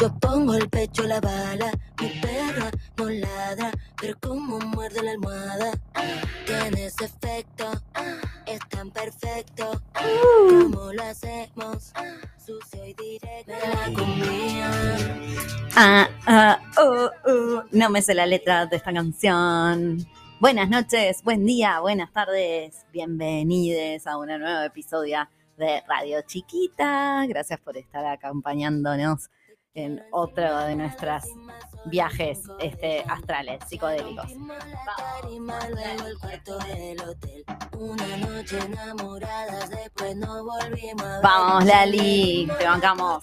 Yo pongo el pecho a la bala, mi perra no ladra, pero como muerde la almohada, tiene ese efecto, es tan perfecto, como lo hacemos, sucio y directo. Ah, ah, oh, oh, no me sé la letra de esta canción. Buenas noches, buen día, buenas tardes, bienvenidos a una nueva episodio de Radio Chiquita. Gracias por estar acompañándonos en otro de nuestros viajes este, astrales, psicodélicos. Vamos, Lali, te bancamos.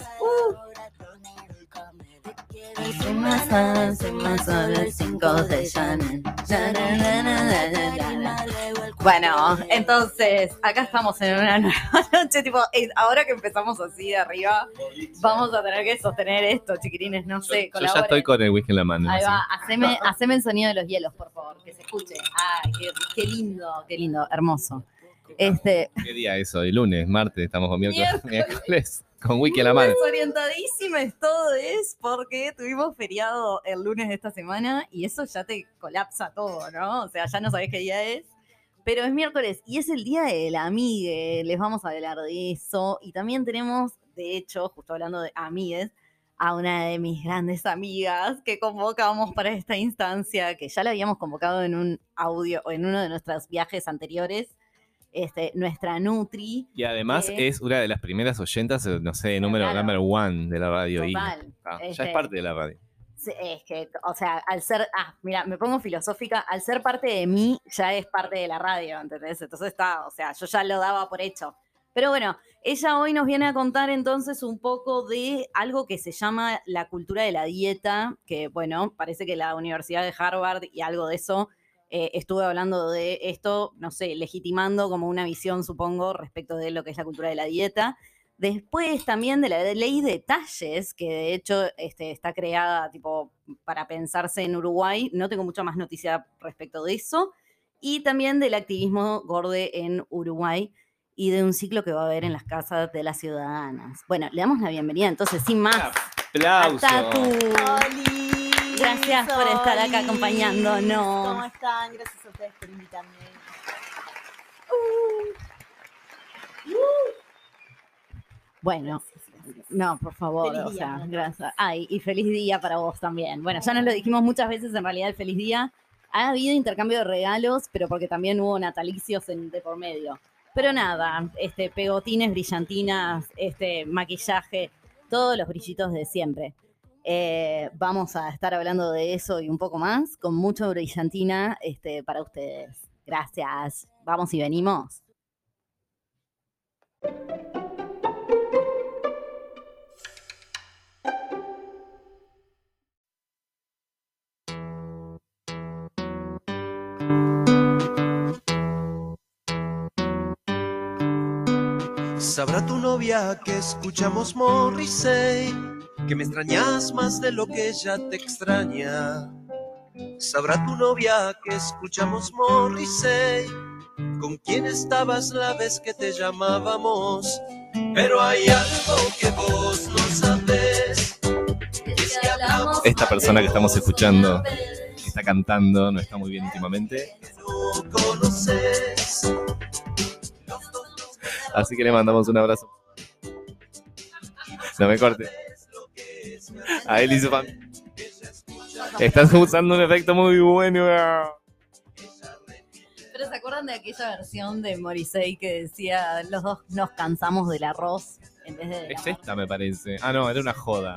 Soy más fan, soy más solo el 5 de Chanel. Bueno, entonces, acá estamos en una nueva noche, tipo, ahora que empezamos así de arriba, vamos a tener que sostener esto, chiquirines, no sé, Yo ya estoy con el whisky en la mano. Ahí así. va, haceme, haceme el sonido de los hielos, por favor, que se escuche. Ay, qué, qué lindo, qué lindo, hermoso. Este, ¿Qué día es hoy? Lunes, martes, estamos con miércoles, Miércoles. con en la mano. desorientadísimas todo es porque tuvimos feriado el lunes de esta semana y eso ya te colapsa todo, ¿no? O sea, ya no sabés qué día es. Pero es miércoles y es el día de la amigue, les vamos a hablar de eso. Y también tenemos, de hecho, justo hablando de amigues, a una de mis grandes amigas que convocamos para esta instancia, que ya la habíamos convocado en un audio o en uno de nuestros viajes anteriores, este, nuestra Nutri. Y además es una de las primeras oyentas, eh, no sé, número Claro. number one de la radio. y- Total. Ah, ya Este, es parte de la radio. Es que, o sea, al ser, ah, mira, me pongo filosófica, al ser parte de mí, ya es parte de la radio, ¿entendés? Entonces está, o sea, yo ya lo daba por hecho. Pero bueno, ella hoy nos viene a contar entonces un poco de algo que se llama la cultura de la dieta, que bueno, parece que la Universidad de Harvard y algo de eso eh, estuve hablando de esto, no sé, legitimando como una visión, supongo, respecto de lo que es la cultura de la dieta. Después también de la ley de talles, que de hecho este, está creada tipo para pensarse en Uruguay. No tengo mucha más noticia respecto de eso. Y también del activismo gorde en Uruguay y de un ciclo que va a haber en las casas de las ciudadanas. Bueno, le damos la bienvenida entonces, sin más. a ¡Aplauso! Tatu. Gracias por estar acá acompañándonos. ¿Cómo están? Gracias a ustedes por invitarme. Bueno, no, por favor, Feliz o día, sea, gracias. Ay, y feliz día para vos también. Bueno, ya nos lo dijimos muchas veces, en realidad, el feliz día. Ha habido intercambio de regalos, pero porque también hubo natalicios en- de por medio. Pero nada, este, pegotines, brillantinas, este, maquillaje, todos los brillitos de siempre. Eh, vamos a estar hablando de eso y un poco más, con mucho brillantina este, para ustedes. Gracias. Vamos y venimos. Sabrá tu novia que escuchamos Morrissey, que me extrañas más de lo que ella te extraña. Sabrá tu novia que escuchamos Morrissey, con quién estabas la vez que te llamábamos. Pero hay algo que vos no sabes. Es que hablamos Esta persona que estamos escuchando, que está cantando, no está muy bien últimamente. no conoces. Así que le mandamos un abrazo. No me corte. A él y su fam- Estás usando un efecto muy bueno. Pero ¿se acuerdan de aquella versión de Morrissey que decía los dos nos cansamos del arroz en vez de Es esta, me parece. Ah, no, era una joda.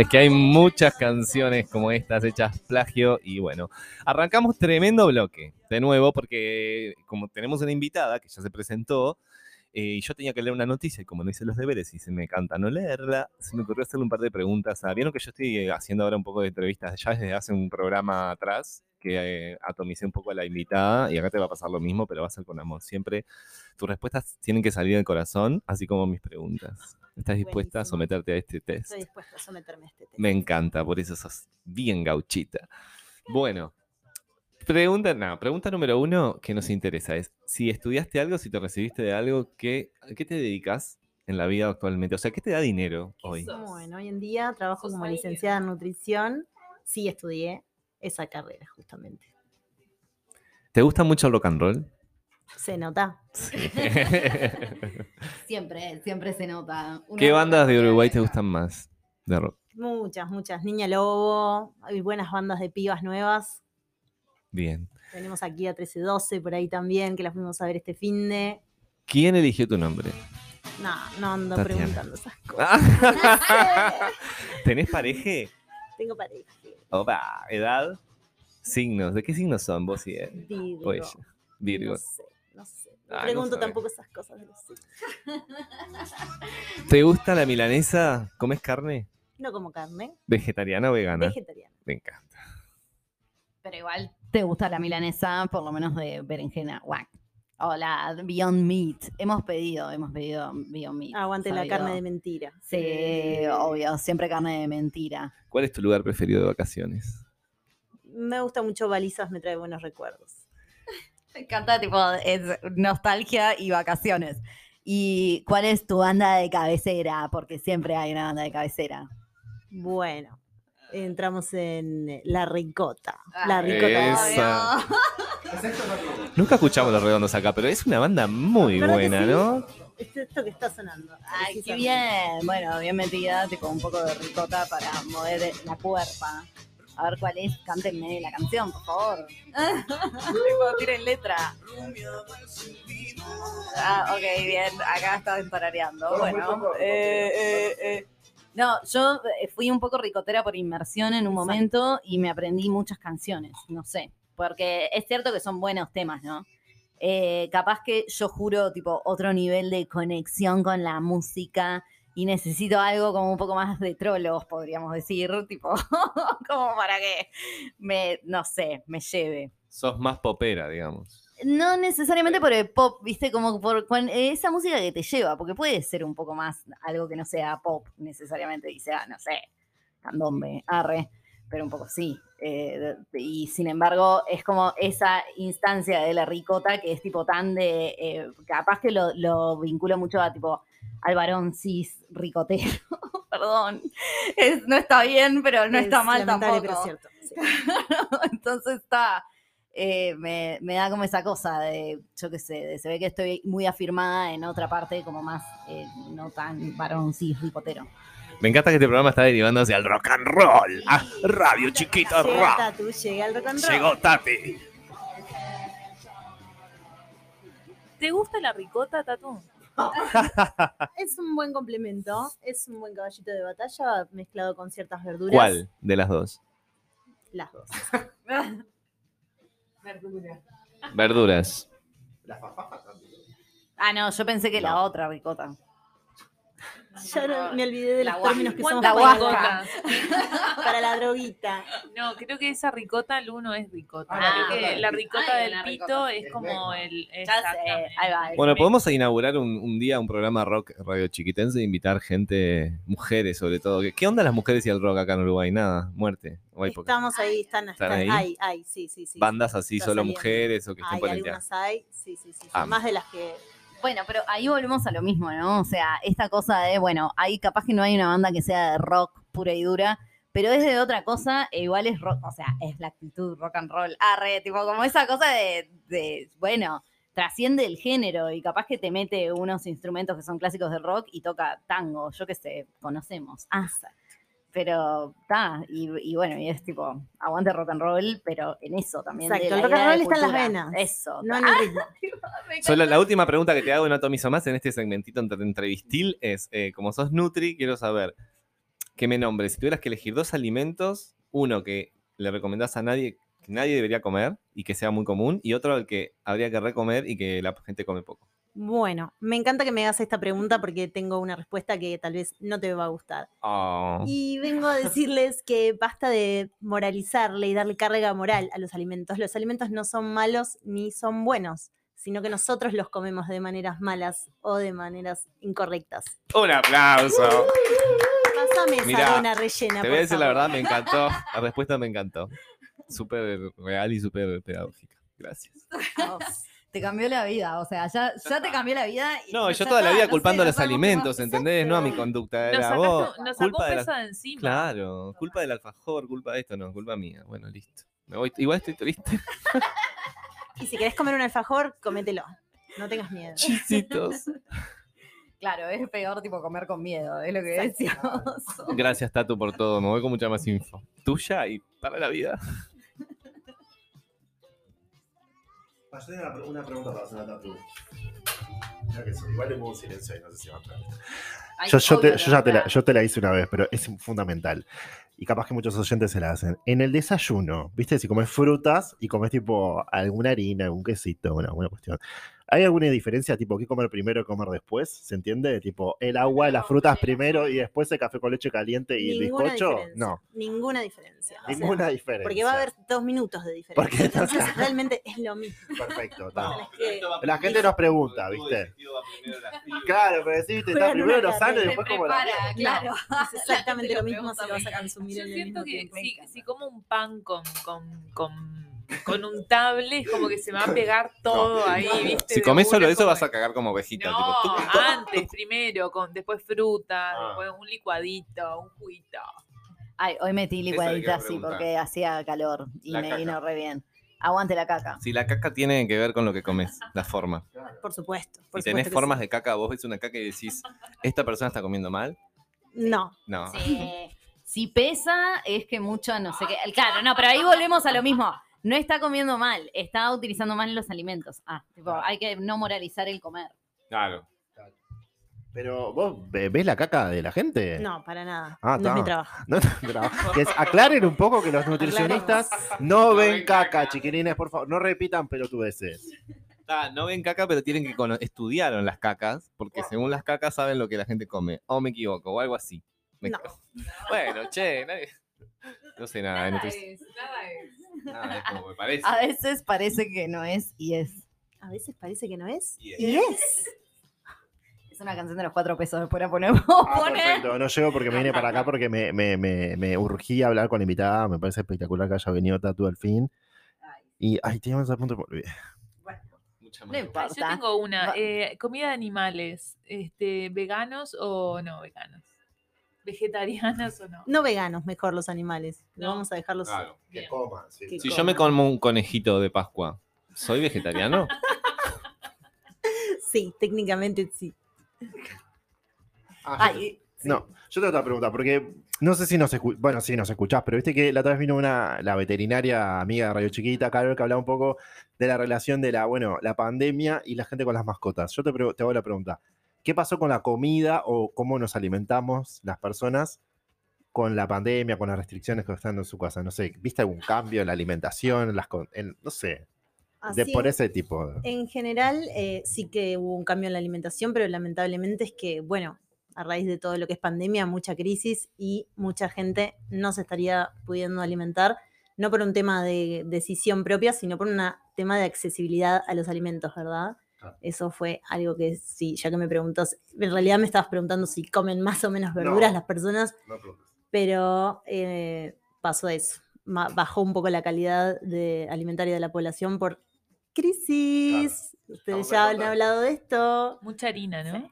Es que hay muchas canciones como estas hechas plagio y bueno, arrancamos tremendo bloque de nuevo porque como tenemos una invitada que ya se presentó eh, y yo tenía que leer una noticia y como no hice los deberes y se me canta no leerla, se me ocurrió hacerle un par de preguntas. a- Vieron que yo estoy eh, haciendo ahora un poco de entrevistas ya desde hace un programa atrás que eh, atomicé un poco a la invitada y acá te va a pasar lo mismo, pero va a ser con amor. Siempre tus respuestas tienen que salir del corazón, así como mis preguntas. ¿Estás dispuesta a someterte a este test? Estoy dispuesta a someterme a este tema. Me encanta, por eso sos bien gauchita. Bueno, Pregunta, no, pregunta número uno que nos interesa es, si estudiaste algo, si te recibiste de algo, ¿qué, ¿a qué te dedicas en la vida actualmente? O sea, ¿qué te da dinero hoy? Bueno, hoy en día trabajo como licenciada en nutrición. Sí, estudié esa carrera justamente. ¿Te gusta mucho el rock and roll? Se nota. Siempre, siempre se nota. Una ¿Qué bandas de Uruguay te gustan más de rock? Muchas, muchas. Niña Lobo, hay buenas bandas de pibas nuevas. Bien. Tenemos aquí a 1312 por ahí también, que la fuimos a ver este fin de. ¿Quién eligió tu nombre? No, no ando Tatiana. preguntando esas cosas. ¿Tenés pareja? Tengo pareja. Opa, ¿edad? Signos. ¿De qué signos son vos y él? Virgo. O ella. Virgo. No sé, no sé. No Ah, pregunto tampoco esas cosas de los. ¿Te gusta la milanesa? ¿Comes carne? No como carne, ¿Vegetariana o vegana? vegetariana. Me encanta. Pero igual te gusta la milanesa, por lo menos de berenjena. Guac. O la Beyond Meat. Hemos pedido, hemos pedido Beyond Meat. Aguante la carne de mentira. Sí, obvio, siempre carne de mentira. ¿Cuál es tu lugar preferido de vacaciones? Me gusta mucho balizas, me trae buenos recuerdos. Me encanta, tipo, es nostalgia y vacaciones. ¿Y cuál es tu banda de cabecera? Porque siempre hay una banda de cabecera. Bueno, entramos en La Ricota. La Ricota. Esa. Nunca escuchamos los redondos acá, pero es una banda muy ¿Verdad que buena, sí? ¿no? Es esto que está sonando. Ay, qué bien. Bueno, bien metida, tipo un poco de ricota para mover la cuerpa. A ver cuál es, cántenme la canción, por favor. tiren letra. Ah, ok, bien, acá estaba tarareando. Bueno, eh, eh, eh. No, yo fui un poco ricotera por inmersión en un Exacto. momento y me aprendí muchas canciones, no sé, porque es cierto que son buenos temas, ¿no? Eh, capaz que yo juro, tipo, otro nivel de conexión con la música y necesito algo como un poco más de trolos, podríamos decir, tipo, como para que me, no sé, me lleve. Sos más popera, digamos. No necesariamente por el pop, viste, como por esa música que te lleva, porque puede ser un poco más algo que no sea pop necesariamente, y sea, no sé, candombe, arre, pero un poco sí. eh, y sin embargo, es como esa instancia de la ricota que es tipo tan de, eh, capaz que lo, lo vinculo mucho a tipo al varón cis ricotero, perdón, Es- no está bien, pero no Es está mal tampoco. pero es cierto. sí. Entonces está, eh, me, me da como esa cosa de, yo qué sé, de, se ve que estoy muy afirmada en otra parte, como más eh, no tan varón cis ricotero. Me encanta que este programa está derivando hacia el rock and roll. Ah, Radio Chiquito Rock. Tatu, llega el rock and roll. Llegó Tati. ¿Te gusta la ricota, Tatu? Es un buen complemento, es un buen caballito de batalla mezclado con ciertas verduras. ¿Cuál de las dos? Las dos. Verduras. Ah, no, yo pensé que la otra ricota. Ya no- me olvidé de La los términos que son La para, para la droguita. No, creo que esa ricota, el uno es ricota. Ah, creo que la ricota Ay, del la pito ricota. es como el. Ya sé, exactamente. ahí va. Bueno, podemos inaugurar un, un día un programa rock radio chiquitense e invitar gente, mujeres sobre todo. ¿Qué, qué onda las mujeres y el rock acá en Uruguay? Nada, muerte. Estamos ahí, están, ¿Están están- ahí? hay, hay, sí, sí, sí. bandas así, solo saliendo. mujeres o que estén algunas hay, sí, sí, sí. sí. Ah. Más de las que Bueno, pero ahí volvemos a lo mismo, ¿no? O sea, esta cosa de, bueno, ahí capaz que no hay una banda que sea de rock pura y dura, pero es de otra cosa, e igual es rock, o sea, es la actitud rock and roll, arre, tipo, como esa cosa de, de, bueno, trasciende el género y capaz que te mete unos instrumentos que son clásicos del rock y toca tango, yo qué sé, conocemos. Ah, pero está, y, y bueno, y es tipo, aguante rock and roll, pero en eso también. Exacto, el rock and roll está en las venas. Eso. no en el ritmo. Solo la última pregunta que te hago en Atomizo Más en este segmentito entre entrevistil es, eh, como sos Nutri, quiero saber que me nombres, si tuvieras que elegir dos alimentos, uno que le recomendás a nadie, que nadie debería comer y que sea muy común, y otro al que habría que recomer y que la gente come poco. Bueno, me encanta que me hagas esta pregunta porque tengo una respuesta que tal vez no te va a gustar. Oh. Y vengo a decirles que basta de moralizarle y darle carga moral a los alimentos. Los alimentos no son malos ni son buenos, sino que nosotros los comemos de maneras malas o de maneras incorrectas. Un aplauso. Pásame esa Mirá, dona rellena. Te voy a decir la verdad, me encantó. La respuesta me encantó. súper real y súper pedagógica. Gracias. Te cambió la vida, o sea, ya, ya te cambió la vida. y No, yo toda la vida no culpando sé, a los alimentos. ¿entendés? No a mi conducta, Nos, era vos. nos sacó Culpa un de la- peso de encima. Claro, culpa del alfajor, culpa de esto, no, culpa mía. Bueno, listo. Me voy. Igual estoy triste. Y si querés comer un alfajor, comételo. No tengas miedo. Chisitos. Claro, es peor tipo comer con miedo, es lo que decíamos. Gracias, Tatu, por todo. Me voy con mucha más info. Tuya y para la vida. Ah, yo tengo una, una pregunta para hacer a Tatu. Mira que sí, igual le pongo un silencio ahí, no sé si va a entrar. Yo, yo te, yo ya te la, yo te la hice una vez, pero es fundamental. Y capaz que muchos oyentes se la hacen. En el desayuno, ¿viste? Si comes frutas y comes tipo alguna harina, algún quesito, una buena cuestión. ¿Hay alguna diferencia, tipo, qué comer primero, qué comer después? ¿Se entiende? Tipo, el agua, las frutas primero y después el café con leche caliente y el bizcocho. diferencia. No, Ninguna diferencia. O sea, ninguna diferencia. Porque va a haber dos minutos de diferencia. Porque Entonces, realmente es lo mismo. Perfecto. está. que- La gente nos pregunta, ¿viste? Claro, pero decís, está primero una los sanos y después como la claro. Es exactamente lo mismo si lo vas a consumir Yo en el siento mismo que si como un pan con, con, un table, es como que se me va a pegar todo ahí, ¿viste? Si comes solo eso, como vas a cagar como ovejita. No, tipo, tú- antes, primero, con, después fruta, Ah. después un licuadito, un juguito. Ay, hoy metí licuadita así porque hacía calor y La me caca. vino re bien. Aguante la caca. Si la caca tiene que ver con lo que comes, la forma. Por supuesto. Por Si tenés supuesto formas sí. de caca, vos ves una caca y decís, ¿esta persona está comiendo mal? No. No. Eh, si pesa, es que mucho no sé qué. Claro, no, pero ahí volvemos a lo mismo. No está comiendo mal, está utilizando mal los alimentos. Ah, tipo, hay que no moralizar el comer. Claro. Pero vos ve- ves la caca de la gente. No, para nada. Ah, no es mi trabajo. No, no. Que es- aclaren un poco que los nutricionistas no ven caca, chiquilines, por favor. No repitan pelotudeces. Ah, no ven caca, pero tienen que estudiaron las cacas, porque según las cacas saben lo que la gente come. O me equivoco, o algo así. Me- No. Bueno, che, nadie- no sé nada de nutrición. Nada, es como me parece. A veces parece que no es y es. A veces parece que no es. Y Y es. Es una canción de los cuatro pesos, después la ponemos. Ah, perfecto. No llego porque me vine para acá porque me, me, me, me urgí a hablar con la invitada. Me parece espectacular que haya venido Tatu al fin. Y, ay, teníamos a punto de olvidé. Mucha No más- importa. Yo tengo una. Eh, comida de animales, este, ¿veganos o no veganos? ¿Vegetarianas o no? No veganos, mejor los animales. No. Vamos a dejarlos. Claro. Que Bien. coman, sí. Que Si yo me como un conejito de Pascua, ¿soy vegetariano? Sí, técnicamente sí. Ah, yo- Ay, No, yo tengo otra pregunta, porque no sé si nos escuchás, bueno, sí nos escuchás, pero viste que la otra vez vino una, la veterinaria amiga de Radio Chiquita, Carol, que hablaba un poco de la relación de la, bueno, la pandemia y la gente con las mascotas. Yo te hago la pregunta, ¿qué pasó con la comida o cómo nos alimentamos las personas con la pandemia, con las restricciones que están en su casa? No sé, ¿viste algún cambio en la alimentación, en las, con- en- no sé, de por ese tipo? En general, eh, sí que hubo un cambio en la alimentación, pero lamentablemente es que, bueno, a raíz de todo lo que es pandemia, mucha crisis y mucha gente no se estaría pudiendo alimentar, no por un tema de decisión propia, sino por un tema de accesibilidad a los alimentos, ¿verdad? Claro. Eso fue algo que sí, ya que me preguntas, en realidad me estabas preguntando si comen más o menos verduras No. las personas, pero eh, pasó eso. Bajó un poco la calidad de, alimentaria de la población por crisis. Ustedes ya han hablado de esto. Mucha harina, ¿no?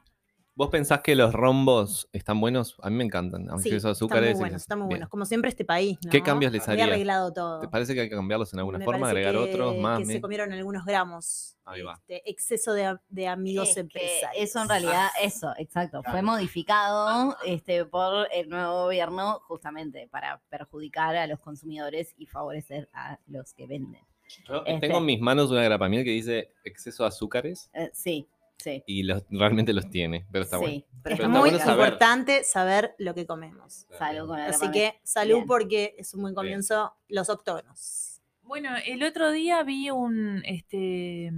¿Vos pensás que los rombos están buenos? A mí me encantan. Aunque Sí, esos están azúcares. muy buenos, y- están muy buenos. Como siempre este país, ¿no? ¿Qué cambios les haría? arreglado todo. ¿Te parece que hay que cambiarlos en alguna Me forma? ¿Agregar que- otros? Más, Que se comieron algunos gramos. Ahí va. Este, exceso de, amigos Es empresarios. eso en realidad, eso, exacto, fue modificado este, por el nuevo gobierno justamente para perjudicar a los consumidores y favorecer a los que venden. Yo Este- tengo en mis manos una grapamiel que dice exceso de azúcares Eh, sí, sí. y los, realmente los tiene, pero está sí, bueno. pero Pero Es está muy bueno saber. importante saber lo que comemos. Salud con la Así que salud Bien. porque es un buen comienzo los octógonos. Bueno, el otro día vi un, este,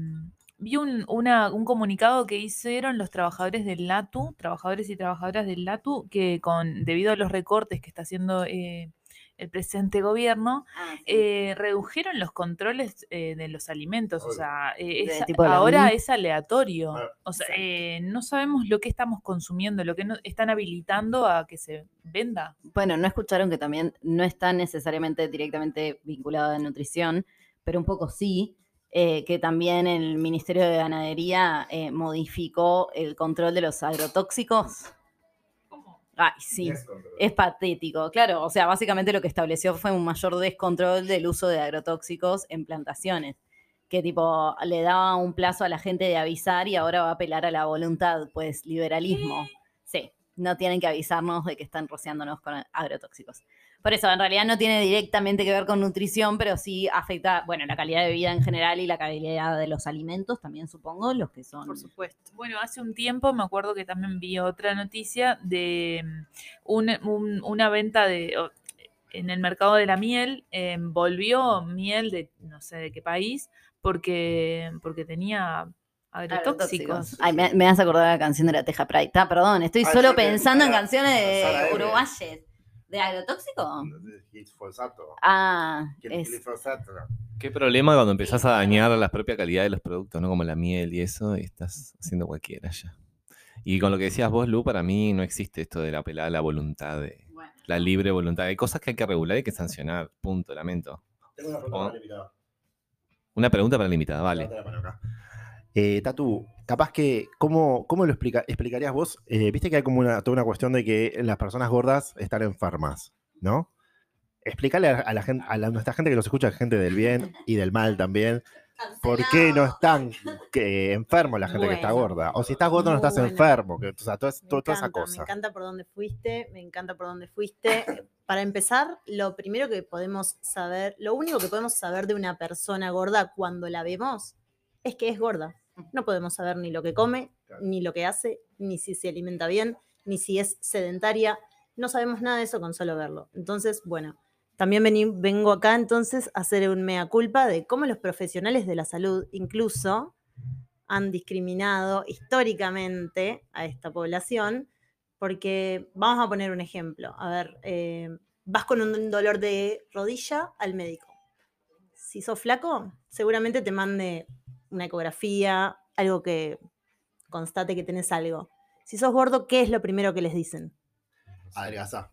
vi un, una- un comunicado que hicieron los trabajadores del LATU, trabajadores y trabajadoras del LATU, que con, debido a los recortes que está haciendo eh, el presente gobierno, Ah, sí. eh, redujeron los controles eh, de los alimentos. O sea, eh, es- ahora es aleatorio. Ah, O sea, eh, no sabemos lo que estamos consumiendo, lo que no, están habilitando a que se venda. Bueno, no escucharon que también no está necesariamente directamente vinculado a nutrición, pero un poco sí, eh, que también el Ministerio de Ganadería eh, modificó el control de los agrotóxicos. Ay, sí. Es patético, claro. O sea, básicamente lo que estableció fue un mayor descontrol del uso de agrotóxicos en plantaciones. Que tipo le daba un plazo a la gente de avisar y ahora va a apelar a la voluntad, pues liberalismo. Sí, no tienen que avisarnos de que están rociándonos con agrotóxicos. Por eso, en realidad no tiene directamente que ver con nutrición, pero sí afecta, bueno, la calidad de vida en general y la calidad de los alimentos también, supongo, los que son. Por supuesto. Bueno, hace un tiempo me acuerdo que también vi otra noticia de mm, un- un- una venta de en el mercado de la miel, eh, volvió miel de no sé de qué país porque, porque tenía agrotóxicos. Ay, me, me hace acordar la canción de la Teja Pride. Está, perdón, estoy Ah, solo pensando en canciones de uruguayes. ¿De agrotóxico? Glifosato. Ah, es, glifosato. Qué problema cuando empezás a dañar la propia calidad de los productos, ¿no? Como la miel y eso, y estás haciendo cualquiera ya. Y con lo que decías vos, Lu, para mí no existe esto de la apelada a la voluntad, de bueno. la libre voluntad. Hay cosas que hay que regular y hay que sancionar, punto, lamento. Tengo una pregunta Oh. para el invitado. Una pregunta para la invitada, vale. Eh, Tatu, capaz que, ¿cómo, cómo lo explica- explicarías vos? Eh, Viste que hay como una, toda una cuestión de que las personas gordas están enfermas, ¿no? Explícale a, a la gente, a la- nuestra gente que nos escucha, gente del bien y del mal también, ¿por qué no están que, enfermos la gente que está gorda? O si estás gordo no estás enfermo, que, o sea, toda, esa cosa. Me encanta por dónde fuiste, me encanta por dónde fuiste. Para empezar, lo primero que podemos saber, lo único que podemos saber de una persona gorda cuando la vemos es que es gorda. No podemos saber ni lo que come, ni lo que hace, ni si se alimenta bien, ni si es sedentaria. No sabemos nada de eso con solo verlo. Entonces, bueno, también vení- vengo acá entonces a hacer un mea culpa de cómo los profesionales de la salud incluso han discriminado históricamente a esta población, porque vamos a poner un ejemplo. A ver, eh, vas con un dolor de rodilla al médico. Si sos flaco, seguramente te mande una ecografía, algo que constate que tenés algo. Si sos gordo, ¿qué es lo primero que les dicen? Adelgazá.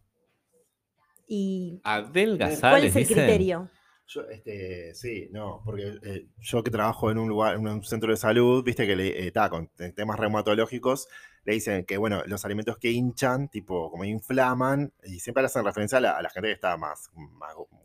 ¿Y Adelgazar, cuál es el dicen. criterio? Yo, este, sí, no, porque eh, yo que trabajo en un lugar, en un centro de salud, viste que le, eh, con te- temas reumatológicos, le dicen que, bueno, los alimentos que hinchan, tipo, como inflaman, y siempre hacen referencia a la, a la gente que está más,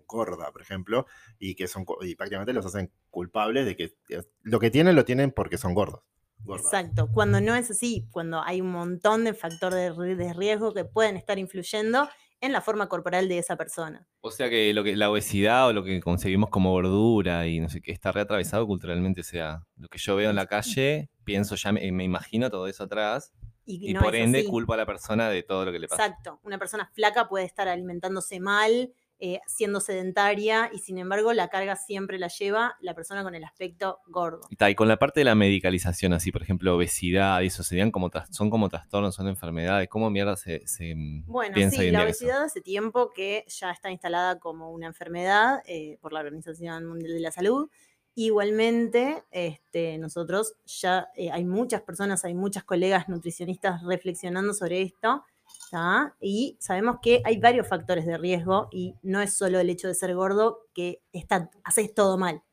gorda, por ejemplo, y que son, y prácticamente los hacen culpables de que eh, lo que tienen lo tienen porque son gordos. Exacto, cuando no es así, cuando hay un montón de factores de riesgo que pueden estar influyendo en la forma corporal de esa persona. O sea que, lo que la obesidad o lo que conseguimos como gordura y no sé qué está reatravesado culturalmente. O sea, lo que yo veo en la calle, pienso ya, me, me imagino todo eso atrás. Y, Y no por ende así. culpo a la persona de todo lo que le pasa. Exacto, una persona flaca puede estar alimentándose mal, eh, siendo sedentaria, y sin embargo la carga siempre la lleva la persona con el aspecto gordo. Y, ta, y con la parte de la medicalización, así, por ejemplo, obesidad, y eso serían como, son como trastornos, son enfermedades. ¿Cómo mierda se, se, mm, Bueno, piensa sí, la día eso? obesidad hace tiempo que ya está instalada como una enfermedad eh, por la Organización Mundial de la Salud. Igualmente, este, nosotros ya eh, hay muchas personas, hay muchas colegas nutricionistas reflexionando sobre esto, ¿tá? y sabemos que hay varios factores de riesgo y no es solo el hecho de ser gordo que está, haces todo mal.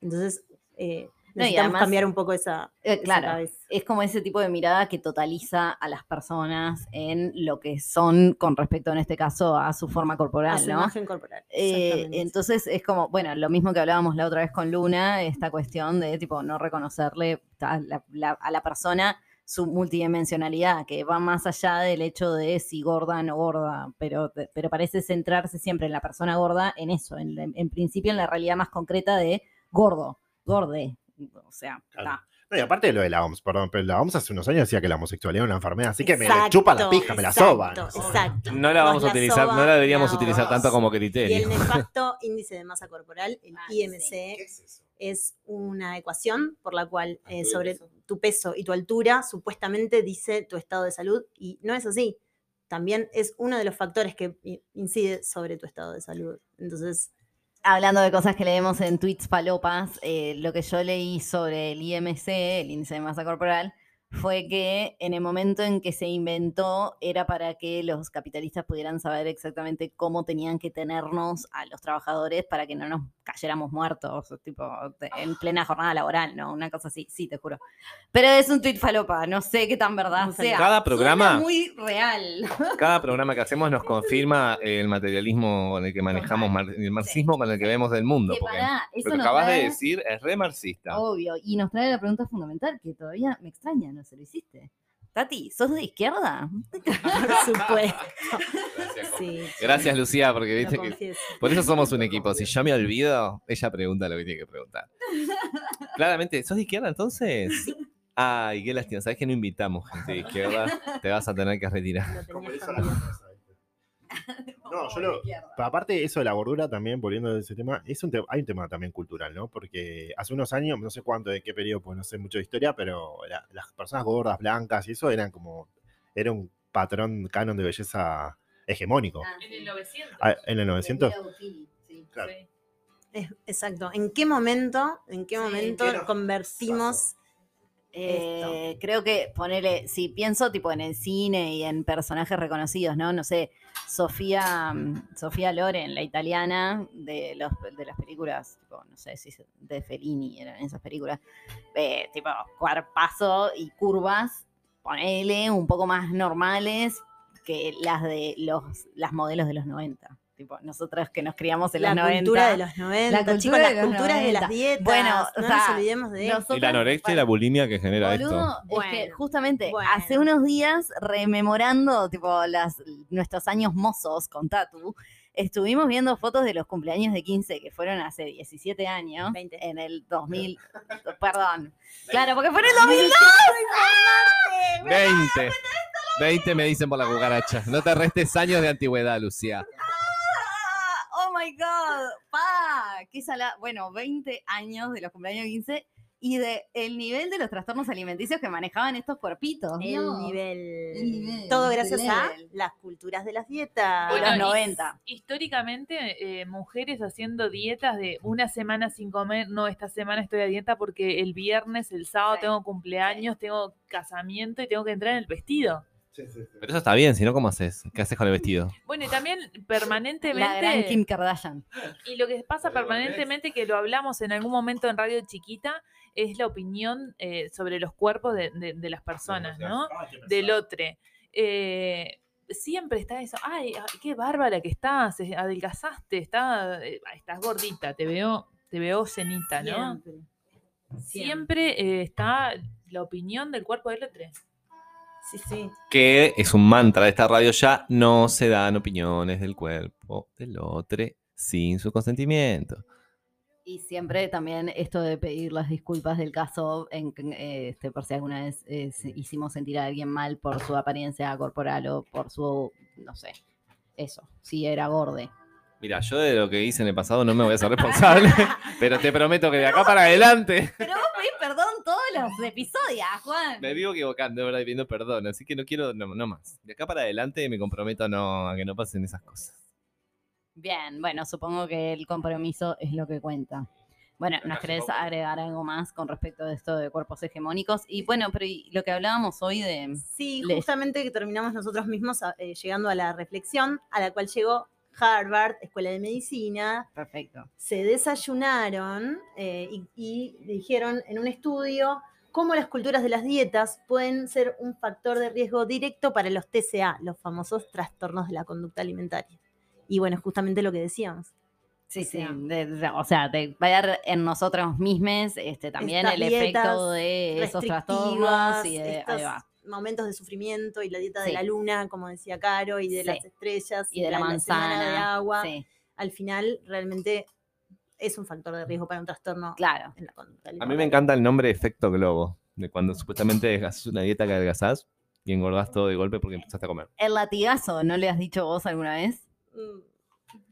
Entonces, eh, No, necesitamos además- cambiar un poco esa, Eh, esa claro, cabeza. es como ese tipo de mirada que totaliza a las personas en lo que son con respecto, en este caso, a su forma a corporal, su ¿no? imagen corporal. Eh, entonces es como, bueno, lo mismo que hablábamos la otra vez con Luna, esta cuestión de tipo no reconocerle a la, la- a la persona su multidimensionalidad, que va más allá del hecho de si gorda o no gorda, pero, pero parece centrarse siempre en la persona gorda, en eso, en, en principio en la realidad más concreta de gordo, gorde. O sea, Claro. ta. No, y aparte de lo de la OMS, perdón, pero la OMS hace unos años decía que la homosexualidad era una enfermedad, así que me la chupa la Exacto, pija, me la exacto, soban. Exacto. No la vamos a utilizar, no soba, la deberíamos no. utilizar tanto como Y el criterio. nefasto índice de masa corporal, el Ah, IMC, ¿Qué es una ecuación por la cual eh, sobre. Tu peso y tu altura supuestamente dice tu estado de salud y no es así. también es uno de los factores que incide sobre tu estado de salud. Entonces, Hablando de cosas que leemos en tweets palopas, eh, lo que yo leí sobre el IMC, el índice de masa corporal, fue que en el momento en que se inventó era para que los capitalistas pudieran saber exactamente cómo tenían que tenernos a los trabajadores para que no nos cayéramos muertos, tipo, en plena jornada laboral, ¿no? Una cosa así, sí, te juro. Pero es un tweet falopa, no sé qué tan verdad sea. Cada Suena programa- muy real. Cada programa que hacemos nos confirma el materialismo con el que manejamos, mar- el marxismo con el que vemos del mundo. Que Porque pará, eso lo que acabas de decir es re marxista. Obvio, y nos trae la pregunta fundamental que todavía me extraña, no se lo hiciste. Tati, ¿sos de izquierda? por supuesto. Gracias, Sí, Gracias, Lucía, porque viste que por eso somos un equipo. Si yo me olvido, ella pregunta lo que tiene que preguntar. Claramente, ¿sos de izquierda entonces? Ay, qué lástima. Sabes que no invitamos gente de izquierda. Te vas a tener que retirar. Lo No, yo lo, aparte eso de la gordura también, volviendo a ese tema, es un te- hay un tema también cultural, ¿no? Porque hace unos años, no sé cuánto, de qué periodo, pues no sé mucho de historia, pero la- las personas gordas, blancas y eso eran como, era un patrón canon de belleza hegemónico. En el 900. Ah, en el 900. Claro. Sí. Exacto. ¿En qué momento, en qué Sí, momento ¿qué nos convertimos Eh, creo que ponerle, si pienso tipo en el cine y en personajes reconocidos, ¿no? No sé, Sofía, mm, Sofía Loren, la italiana de, los, de las películas, tipo, no sé si de Fellini eran esas películas, eh, tipo cuerpazo y curvas, ponele un poco más normales que las de los las modelos de los 90. Tipo, nosotras que nos criamos en la los 90. cultura de los 90? La cultura chicos, de las los culturas de 90. las dietas. Bueno, o no sea, nos olvidemos de eso. Y la anorexia y la bulimia que genera Boludo, esto. es que Bueno, justamente bueno. hace unos días, rememorando tipo las, nuestros años mozos con Tatu, estuvimos viendo fotos de los cumpleaños de 15 que fueron hace 17 años, 20. en el 2000, perdón, claro, porque fue en el 2002. 20. 20 me dicen por la cucaracha. No te restes años de antigüedad, Lucía. ¡Ah! ¡Oh, my God! ¡Pa! ¡Qué sala! Bueno, 20 años de los cumpleaños de 15 y de el nivel de los trastornos alimenticios que manejaban estos cuerpitos. El ¿no? nivel. El nivel, Todo el gracias a las culturas de las dietas. De los Bueno, y 90. Históricamente, eh, mujeres haciendo dietas de una semana sin comer, no, esta semana estoy a dieta porque el viernes, el sábado Sí, tengo cumpleaños, tengo casamiento y tengo que entrar en el vestido. Pero eso está bien, si no, ¿cómo haces? ¿Qué haces con el vestido? Bueno, y también La gran permanentemente, Kim Kardashian. y lo que pasa permanentemente, que lo hablamos en algún momento en Radio Chiquita, es la opinión eh, sobre los cuerpos de, de- de las personas, ¿no? Del otro. Eh, siempre está eso, ay, ay, qué bárbara que estás, adelgazaste, está, eh, estás gordita, te veo, te veo cenita, ¿no? Siempre. Siempre eh, está la opinión del cuerpo del otro. Sí, sí. Que es un mantra de esta radio ya, no se dan opiniones del cuerpo del otro sin su consentimiento. Y siempre también esto de pedir las disculpas del caso, en, este, por si alguna vez eh, hicimos sentir a alguien mal por su apariencia corporal o por su, no sé, eso, si era gorde. Mira, yo de lo que hice en el pasado no me voy a ser responsable, pero te prometo que de acá para adelante Pero vos pedís perdón todos los episodios, Juan. me vivo equivocando, de verdad, y pidiendo perdón, así que no quiero, no, no más. De acá para adelante me comprometo a, no, a que no pasen esas cosas. Bien, bueno, supongo que el compromiso es lo que cuenta. Bueno, ¿nos querés agregar algo más con respecto de esto de cuerpos hegemónicos? Y bueno, pero y lo que hablábamos hoy de... Sí, justamente que terminamos nosotros mismos a- eh, llegando a la reflexión a la cual llegó Harvard, Escuela de Medicina, Perfecto. se desayunaron eh, y, y dijeron en un estudio cómo las culturas de las dietas pueden ser un factor de riesgo directo para los TCA, los famosos trastornos de la conducta alimentaria. Y bueno, justamente lo que decíamos. Sí, O sí, sea- de- de- o sea, de ver en nosotros mismos este, también el efecto de esos trastornos y de, ahí va. Momentos de sufrimiento y la dieta de la luna, como decía Caro, y de Sí. las estrellas y de la, manzana. de agua. Sí, Al final, realmente es un factor de riesgo para un trastorno claro. en la conducta A mí me encanta el nombre efecto globo, de cuando supuestamente haces una dieta que adelgazás y engordás todo de golpe porque empezaste a comer. El latigazo, ¿no le has dicho vos alguna vez? Mm,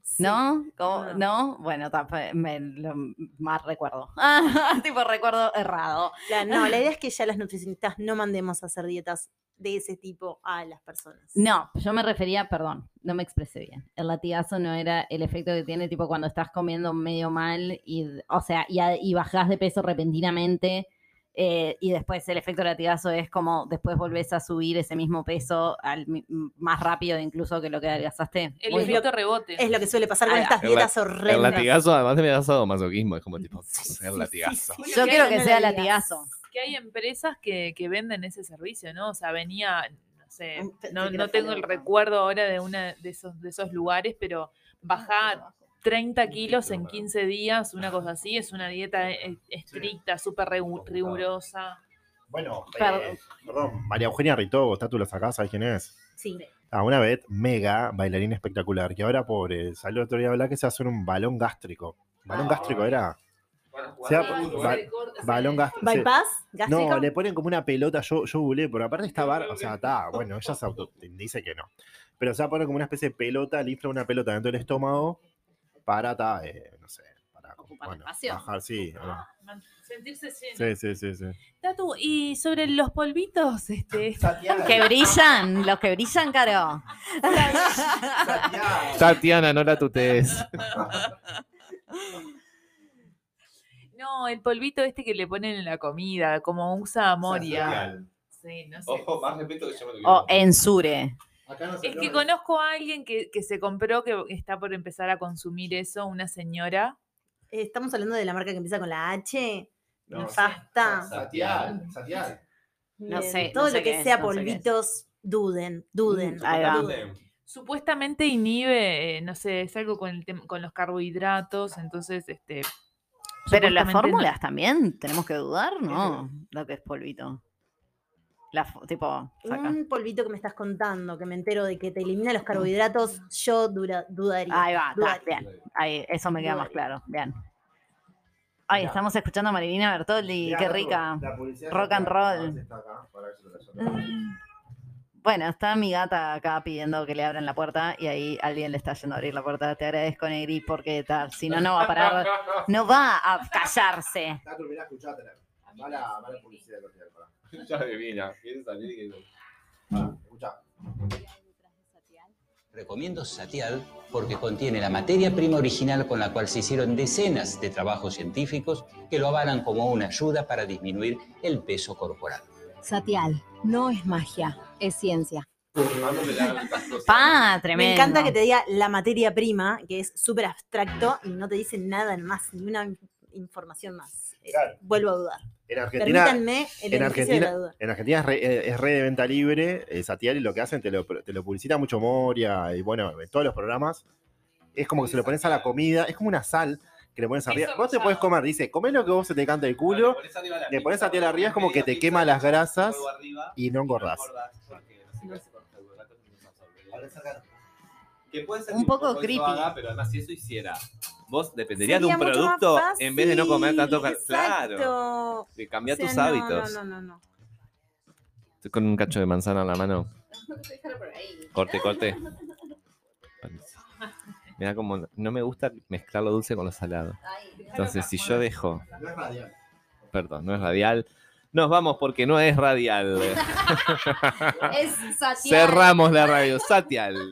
sí. ¿No? No. ¿No? Bueno, me, lo más recuerdo. Tipo recuerdo errado. La- no, la idea es que ya las nutricionistas no mandemos a hacer dietas de ese tipo a las personas. No, yo me refería, perdón, no me expresé bien. El latigazo no era el efecto que tiene tipo cuando estás comiendo medio mal y, o sea, y, y bajás de peso repentinamente eh, y después el efecto latigazo es como después volvés a subir ese mismo peso al, mi- más rápido incluso que lo que adelgazaste. El efecto rebote. Es lo que suele pasar con Ah, estas dietas horrendas. El latigazo, además de me da sadomasoquismo, es como tipo, sí, el sí, latigazo. sí. Yo quiero que sea latigazo. que hay empresas que, que venden ese servicio, ¿no? O sea, venía, no sé, pensé no, no tengo el recuerdo ahora de una de esos, de esos lugares, pero bajar 30 kilos en 15 días, una cosa así, es una dieta eh, estricta, súper rigurosa. Bueno, Perdón. eh, perdón, María Eugenia Ritogo, ¿tú lo sacás? ¿Sabes quién es? Sí. Ah, una vez, mega bailarina espectacular, que ahora, pobre, salió el otro día a hablar que se hace un balón gástrico. ¿Balón gástrico era? O sea, ba- balón gástrico. ¿Bypass? ¿Gástrico? No, le ponen como una pelota, yo, yo googleé, pero aparte está bar, o sea, está, bueno, ella se auto dice que no. Pero o sea, ponen como una especie de pelota, le infla una pelota dentro del estómago para, ta, eh, no sé, para Ocupar bueno, espacio. bajar, sí. Sentirse lleno. Sí, sí, sí, sí. Tatu, y sobre los polvitos, este, Que brillan, los que brillan, Caro. Tatiana, no la tutees. no, el polvito este que le ponen en la comida, como usa Moria. Sí, no sé. más respeto que yo me O Ensure. Es que conozco a alguien que, que se compró, que está por empezar a consumir eso, una señora. Eh, Estamos hablando de la marca que empieza con la H. No, Nefasta. Satial, Satial. No sé, Todo no sé lo que es, sea no polvitos, duden, duden. Ahí va. duden. Supuestamente inhibe, eh, no sé, es algo con, el con los carbohidratos, entonces, este... Pero las fórmulas también, tenemos que dudar, ¿no? Lo que es polvito. La, fo- tipo, saca. Un polvito que me estás contando, que me entero de que te elimina los carbohidratos, yo dura- dudaría. Ahí va, bien. Ahí, eso me queda más claro. Bien. Ay, Mirá. estamos escuchando a Marilina Bertoldi, Mirá, qué rica. la publicidad Rock and roll. está acá, para leyendo. Bueno, está mi gata acá pidiendo que le abran la puerta y ahí alguien le está yendo a abrir la puerta. Te agradezco, Negri, porque tal, si no, no va a parar, no va a callarse. Tatu, mirá, escuchátela. Mala, mala publicidad. Ya adivina, quiere salir y Pará, escuchá. Recomiendo Satial porque contiene la materia prima original con la cual se hicieron decenas de trabajos científicos que lo avalan como una ayuda para disminuir el peso corporal. Satial, no es magia, es ciencia. Pa, tremendo. Me encanta que te diga la materia prima, que es súper abstracto y no te dice nada más, ni una información más. Claro. Vuelvo a dudar. En Argentina, Permítanme el en de Argentina, la duda. en Argentina es, re, eh, es red de venta libre, eh, Satial, y lo que hacen, te lo, te lo publicita mucho Moria, y bueno, en todos los programas. Es como que se lo pones a la comida, es como una sal que le pones arriba. Eso Vos te puedes comer, dice, comé lo que vos se te canta el culo, le pones Satial arriba, es como que te quema las grasas y no engordás. Que puede ser Un que poco eso creepy. haga, pero además, si eso hiciera, vos dependerías de un producto en vez de no comer tanto. Claro, de cambiar O sea, tus no, hábitos. No, no, no, no. Estoy con un cacho de manzana en la mano. Corte, corte. Mira como no me gusta mezclar lo dulce con lo salado. Entonces, si yo dejo. No es radial. Perdón, no es radial. Nos vamos porque no es radial. Es Satial. Cerramos la radio. Satial.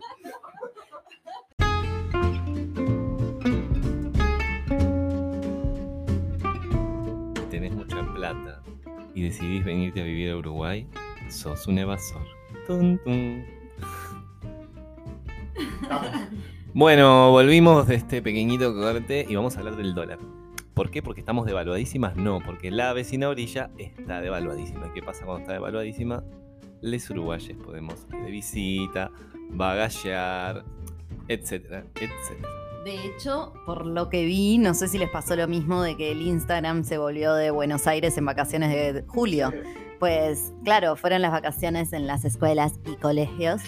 Y decidís venirte a vivir a Uruguay, sos un evasor. Tun, tun. Bueno, volvimos de este pequeñito corte y vamos a hablar del dólar. ¿Por qué? Porque estamos devaluadísimas. No, porque la vecina orilla está devaluadísima. ¿Y qué pasa cuando está devaluadísima? Les uruguayes podemos ir de visita, bagallar, etcétera, etcétera. De hecho, por lo que vi, no sé si les pasó lo mismo de que el Instagram se volvió de Buenos Aires en vacaciones de julio. Pues claro, fueron las vacaciones en las escuelas y colegios.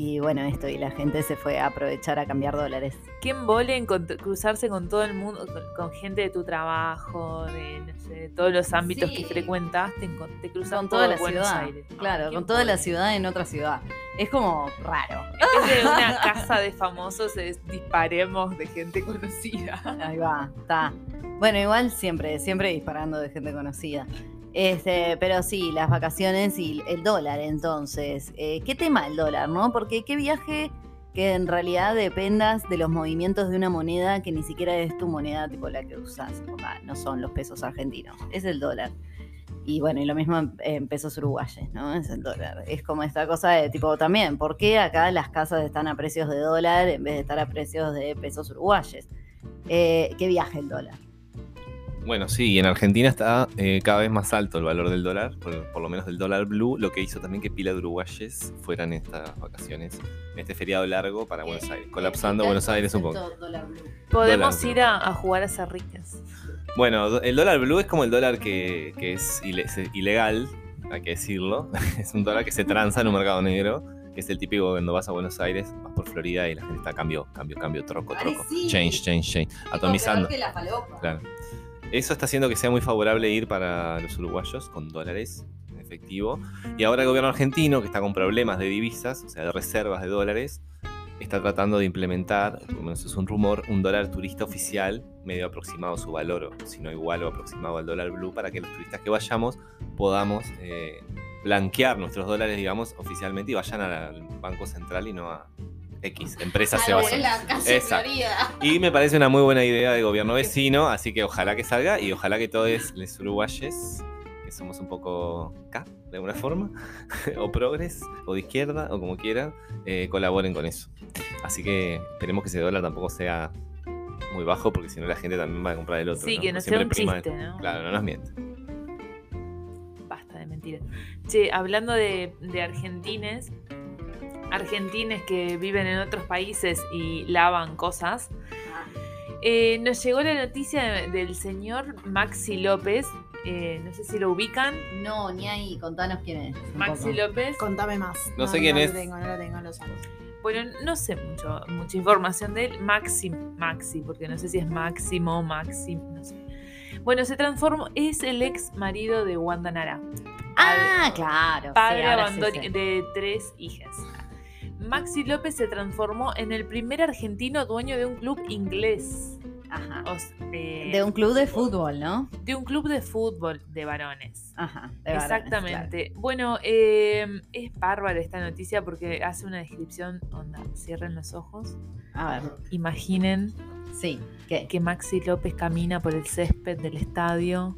Y bueno, esto, y la gente se fue a aprovechar a cambiar dólares. ¿Qué embole encont- cruzarse con todo el mundo, con, con gente de tu trabajo, de, no sé, de todos los ámbitos Sí. que frecuentas, te, te cruzas Con toda la Buenos ciudad. Aires. Claro, ¿Qué con toda la ciudad en otra ciudad. Es como raro. En vez de una casa de famosos, es disparemos de gente conocida. Ahí va, está. Bueno, igual siempre, siempre disparando de gente conocida. Este, pero sí, las vacaciones y el dólar, entonces. Eh, ¿Qué tema el dólar, no? Porque qué viaje que en realidad dependas de los movimientos de una moneda que ni siquiera es tu moneda tipo la que usas. No son los pesos argentinos, es el dólar. Y bueno, y lo mismo en, pesos uruguayos, ¿no? Es el dólar. Es como esta cosa de tipo también, ¿por qué acá las casas están a precios de dólar en vez de estar a precios de pesos uruguayos? Eh, ¿Qué viaje el dólar? Bueno, sí, y en Argentina está eh, cada vez más alto el valor del dólar, por, por lo menos del dólar blue, lo que hizo también que pila de uruguayes fueran estas vacaciones, en este feriado largo para Buenos Aires, colapsando Buenos Aires un poco. Podemos Dólar. ir a, a jugar a ser ricas. Bueno, el dólar blue es como el dólar que, que es, ile- es ilegal, hay que decirlo. Es un dólar que se tranza en un mercado negro, que es el típico cuando vas a Buenos Aires, vas por Florida y la gente está cambio, cambio, cambio, troco, troco. Parecido. Change, change, change. Atomizando. Claro. Eso está haciendo que sea muy favorable ir para los uruguayos con dólares en efectivo. Y ahora el gobierno argentino, que está con problemas de divisas, o sea, de reservas de dólares, está tratando de implementar, por lo menos es un rumor, un dólar turista oficial medio aproximado a su valor, o si no igual o aproximado al dólar blue, para que los turistas que vayamos podamos eh, blanquear nuestros dólares, digamos, oficialmente y vayan al Banco Central y no a X, empresa se va a Exacto. Y me parece una muy buena idea de gobierno vecino, así que ojalá que salga y ojalá que todos los uruguayes, que somos un poco K de alguna forma, o progres, o de izquierda, o como quieran, eh, colaboren con eso. Así que esperemos que ese dólar tampoco sea muy bajo, porque si no la gente también va a comprar el otro. Sí, que no Porque sea siempre un prima- chiste, ¿no? Claro, no nos miente. Basta de mentiras. Che, hablando de, de argentines, argentines que viven en otros países y lavan cosas, eh, nos llegó la noticia de- del señor Maxi López. eh, no sé si lo ubican. No, ni ahí, contanos quién es. Maxi poco. López. Contame más. No sé quién no es. Lo tengo, no lo tengo, lo saco. Bueno, no sé mucho, mucha información de él. Maxi, Maxi, porque no sé si es Máximo, Maxi, no sé. Bueno, se transformó, es el ex marido de Wanda Nara. Ah, claro. padre sí, sí de tres hijas. Maxi López se transformó en el primer argentino dueño de un club inglés. Ajá. O eh, De un club de fútbol, ¿no? de un club de fútbol de varones. Ajá. de varones, Exactamente. Bueno, eh, es bárbara esta noticia porque hace una descripción, onda, cierren los ojos. A ver, imaginen sí. ¿Qué? que Maxi López camina por el césped del estadio.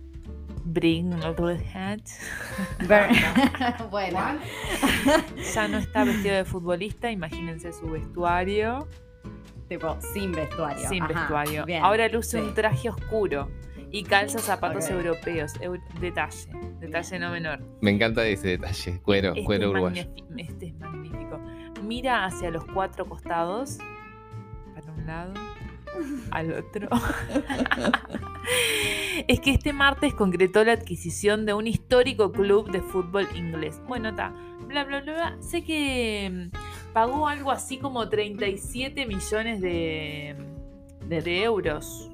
Bring a red hat. Bueno. Ya no está vestido de futbolista, imagínense su vestuario. Tipo, sin vestuario. Sin Ajá, vestuario. bien, Ahora luce sí. un traje oscuro y calza zapatos europeos. Eu- detalle, detalle no menor. Me encanta ese detalle, cuero, Este cuero es, uruguayo. este es magnífico. Mira hacia los cuatro costados. Para un lado, al otro. es que este martes concretó la adquisición de un histórico club de fútbol inglés. Bueno, está. Bla, bla, bla, bla. Sé que mm, pagó algo así como 37 millones de, de euros.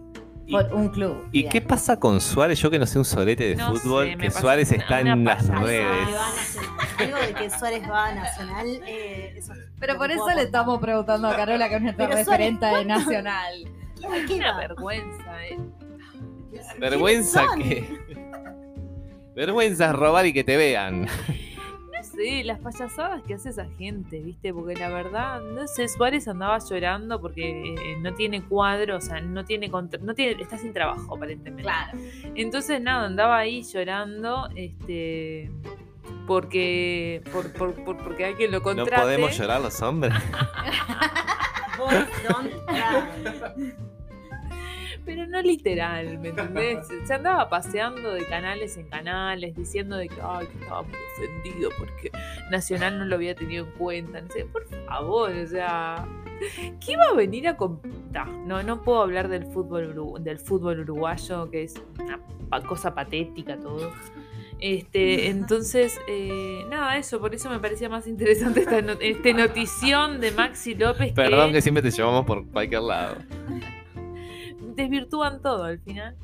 Por un club. ¿Y bien. qué pasa con Suárez? Yo que no sé un solete de No fútbol, sé, que Suárez una- está una en las redes. Algo de que Suárez va a Nacional. eh, eso Pero por eso le estamos preguntando a Carola, que es nuestra Pero Suárez, referente de. Nacional. ¿A qué Una vergüenza, ¿eh? Vergüenza que. Vergüenza es robar y que te vean. No sé, las payasadas que hace esa gente, ¿viste? Porque la verdad, no sé, Suárez andaba llorando porque eh, no tiene cuadro, o sea, no tiene, no tiene está sin trabajo aparentemente. Claro. Entonces, nada, andaba ahí llorando, este, porque, por, por- por- porque alguien lo No contrate. podemos llorar los hombres. Pero no literal, ¿me entendés? Se andaba paseando de canales en canales, diciendo de que, ay, que estaba muy ofendido porque Nacional no lo había tenido en cuenta. No sé, por favor, o sea, ¿qué iba a venir a comprar? No, no puedo hablar del fútbol, del fútbol uruguayo, que es una pa- cosa patética todo. Este, entonces, eh, nada, eso, por eso me parecía más interesante esta no- este notición de Maxi López Perdón que que siempre te llevamos por cualquier lado. Desvirtúan todo al final.